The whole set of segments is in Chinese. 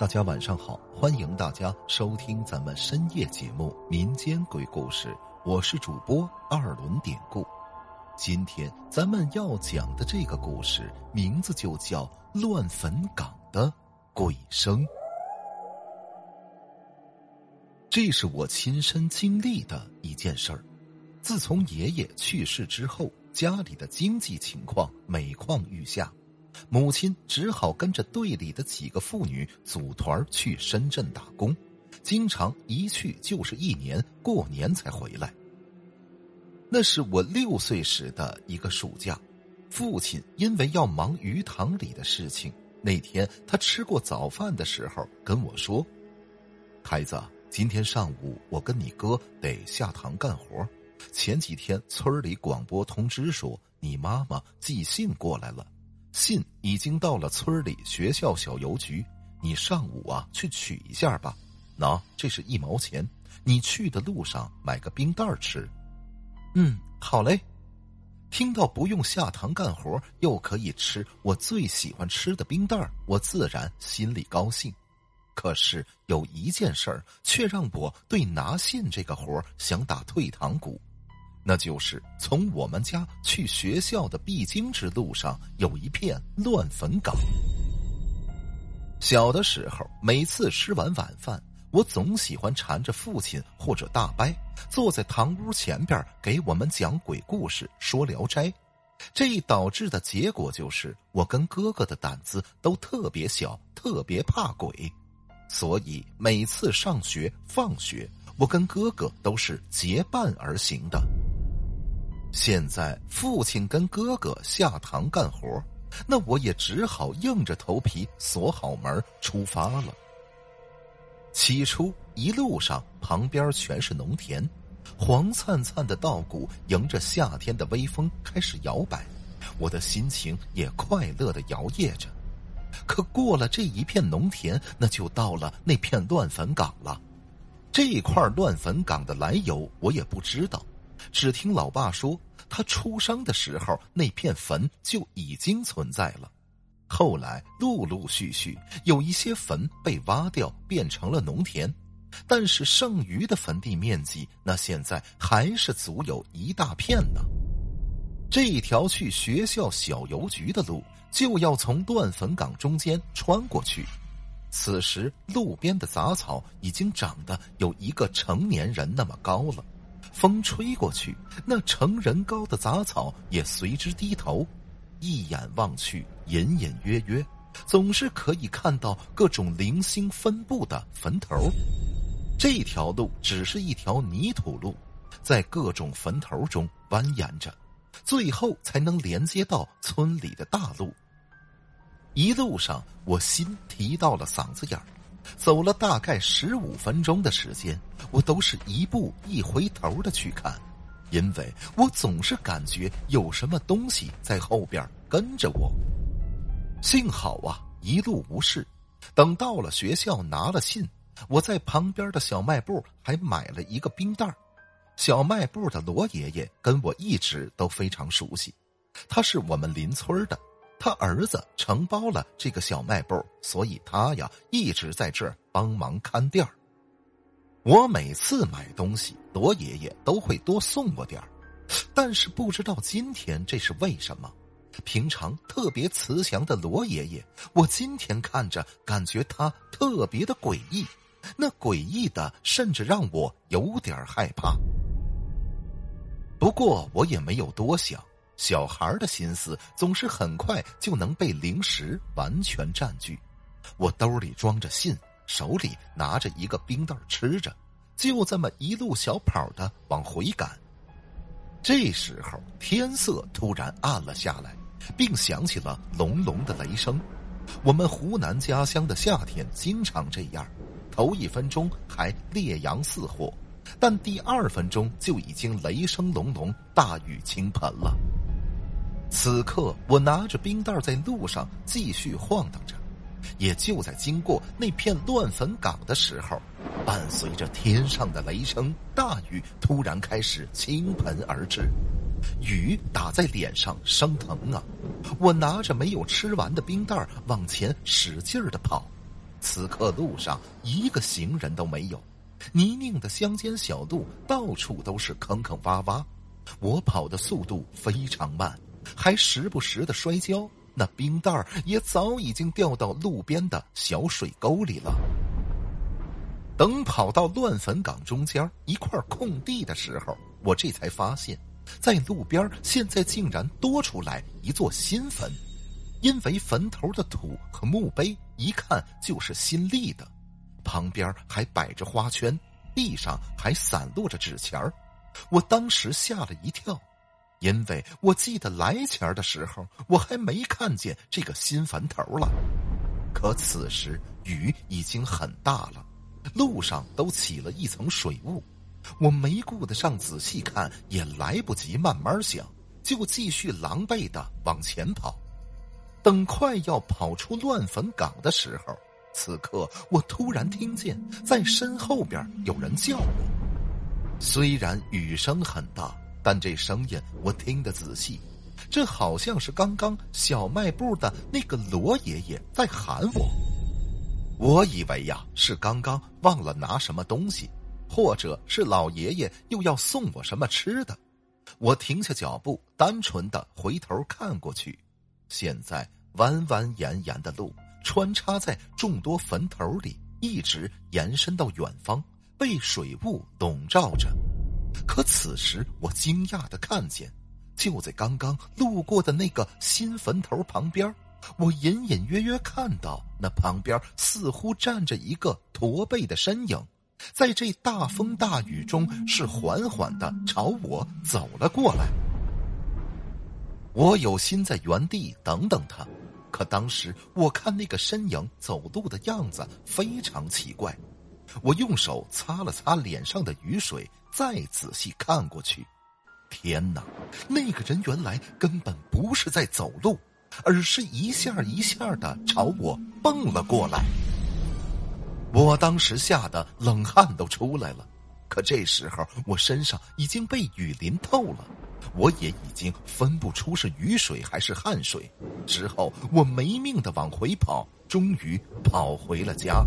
大家晚上好，欢迎大家收听咱们深夜节目《民间鬼故事》，我是主播二轮典故。今天咱们要讲的这个故事名字就叫《乱坟岗的鬼声》。这是我亲身经历的一件事儿。自从爷爷去世之后，家里的经济情况每况愈下。母亲只好跟着队里的几个妇女组团去深圳打工，经常一去就是一年，过年才回来。那是我六岁时的一个暑假，父亲因为要忙鱼塘里的事情，那天他吃过早饭的时候跟我说：“孩子，今天上午我跟你哥得下塘干活，前几天村里广播通知说你妈妈寄信过来了。”信已经到了村里学校小邮局，你上午啊去取一下吧。喏，这是一毛钱，你去的路上买个冰袋吃。嗯，好嘞。听到不用下堂干活，又可以吃我最喜欢吃的冰袋我自然心里高兴。可是有一件事儿，却让我对拿信这个活想打退堂鼓。那就是从我们家去学校的必经之路上有一片乱坟岗。小的时候，每次吃完晚饭，我总喜欢缠着父亲或者大伯，坐在堂屋前边给我们讲鬼故事、说聊斋。这一导致的结果就是，我跟哥哥的胆子都特别小，特别怕鬼，所以每次上学、放学，我跟哥哥都是结伴而行的。现在父亲跟哥哥下堂干活，那我也只好硬着头皮锁好门出发了。起初一路上旁边全是农田，黄灿灿的稻谷迎着夏天的微风开始摇摆，我的心情也快乐的摇曳着。可过了这一片农田，那就到了那片乱坟岗了。这块乱坟岗的来由我也不知道。只听老爸说，他出生的时候那片坟就已经存在了，后来陆陆续续有一些坟被挖掉，变成了农田，但是剩余的坟地面积，那现在还是足有一大片呢。这一条去学校小邮局的路就要从断坟岗中间穿过去，此时路边的杂草已经长得有一个成年人那么高了。风吹过去，那成人高的杂草也随之低头。一眼望去，隐隐约约，总是可以看到各种零星分布的坟头。这条路只是一条泥土路，在各种坟头中蜿蜒着，最后才能连接到村里的大路。一路上，我心提到了嗓子眼儿。走了大概十五分钟的时间，我都是一步一回头的去看，因为我总是感觉有什么东西在后边跟着我。幸好啊，一路无事。等到了学校拿了信，我在旁边的小卖部还买了一个冰袋小卖部的罗爷爷跟我一直都非常熟悉，他是我们邻村的。他儿子承包了这个小卖部，所以他呀一直在这儿帮忙看店儿。我每次买东西，罗爷爷都会多送我点儿，但是不知道今天这是为什么。平常特别慈祥的罗爷爷，我今天看着感觉他特别的诡异，那诡异的甚至让我有点害怕。不过我也没有多想。小孩的心思总是很快就能被零食完全占据。我兜里装着信，手里拿着一个冰袋吃着，就这么一路小跑的往回赶。这时候天色突然暗了下来，并响起了隆隆的雷声。我们湖南家乡的夏天经常这样，头一分钟还烈阳似火，但第二分钟就已经雷声隆隆，大雨倾盆了。此刻，我拿着冰袋在路上继续晃荡着，也就在经过那片乱坟岗的时候，伴随着天上的雷声，大雨突然开始倾盆而至，雨打在脸上生疼啊！我拿着没有吃完的冰袋往前使劲的跑，此刻路上一个行人都没有，泥泞的乡间小路到处都是坑坑洼洼，我跑的速度非常慢，还时不时的摔跤。那冰袋儿也早已经掉到路边的小水沟里了。等跑到乱坟岗中间一块空地的时候，我这才发现，在路边现在竟然多出来一座新坟，因为坟头的土和墓碑一看就是新立的，旁边还摆着花圈，地上还散落着纸钱儿，我当时吓了一跳。因为我记得来前的时候，我还没看见这个新坟头了。可此时雨已经很大了，路上都起了一层水雾，我没顾得上仔细看，也来不及慢慢想，就继续狼狈的往前跑。等快要跑出乱坟岗的时候，此刻我突然听见在身后边有人叫我，虽然雨声很大。但这声音我听得仔细，这好像是刚刚小卖部的那个罗爷爷在喊我。我以为呀是刚刚忘了拿什么东西，或者是老爷爷又要送我什么吃的。我停下脚步，单纯的回头看过去。现在弯弯延延的路穿插在众多坟头里，一直延伸到远方，被水雾笼罩着。可此时，我惊讶的看见，就在刚刚路过的那个新坟头旁边，我隐隐约约看到那旁边似乎站着一个驼背的身影，在这大风大雨中是缓缓的朝我走了过来。我有心在原地等等他，可当时我看那个身影走路的样子非常奇怪。我用手擦了擦脸上的雨水，再仔细看过去，天哪！那个人原来根本不是在走路，而是一下一下的朝我蹦了过来。我当时吓得冷汗都出来了，可这时候我身上已经被雨淋透了，我也已经分不出是雨水还是汗水。之后我没命的往回跑，终于跑回了家。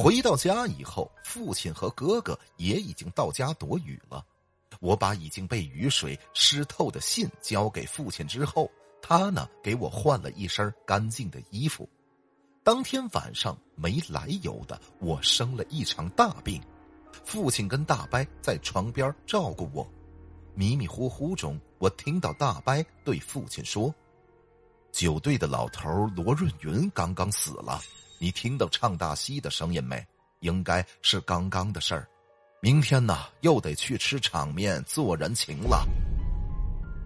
回到家以后，父亲和哥哥也已经到家躲雨了。我把已经被雨水湿透的信交给父亲之后，他呢给我换了一身干净的衣服。当天晚上没来由的，我生了一场大病。父亲跟大伯在床边照顾我，迷迷糊糊中，我听到大伯对父亲说：“酒队的老头罗润云刚刚死了。”你听到唱大戏的声音没？应该是刚刚的事儿。明天呢，又得去吃场面做人情了。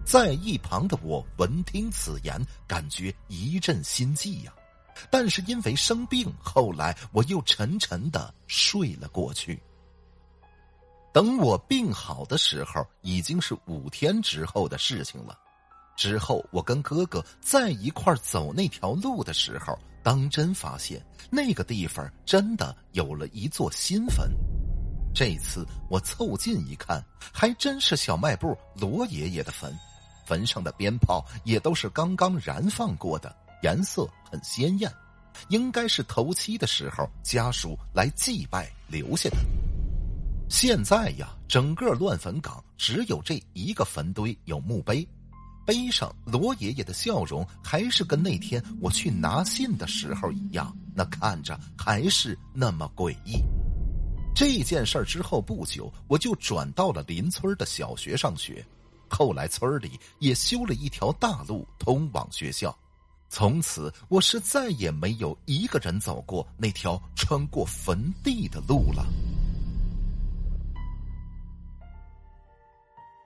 在一旁的我闻听此言，感觉一阵心悸呀。但是因为生病，后来我又沉沉的睡了过去。等我病好的时候，已经是五天之后的事情了。之后，我跟哥哥在一块走那条路的时候。当真发现那个地方真的有了一座新坟，这次我凑近一看，还真是小卖部罗爷爷的坟，坟上的鞭炮也都是刚刚燃放过的，颜色很鲜艳，应该是头七的时候家属来祭拜留下的。现在呀，整个乱坟岗只有这一个坟堆有墓碑。碑上罗爷爷的笑容还是跟那天我去拿信的时候一样，那看着还是那么诡异。这件事儿之后不久，我就转到了邻村的小学上学。后来村里也修了一条大路通往学校，从此我是再也没有一个人走过那条穿过坟地的路了。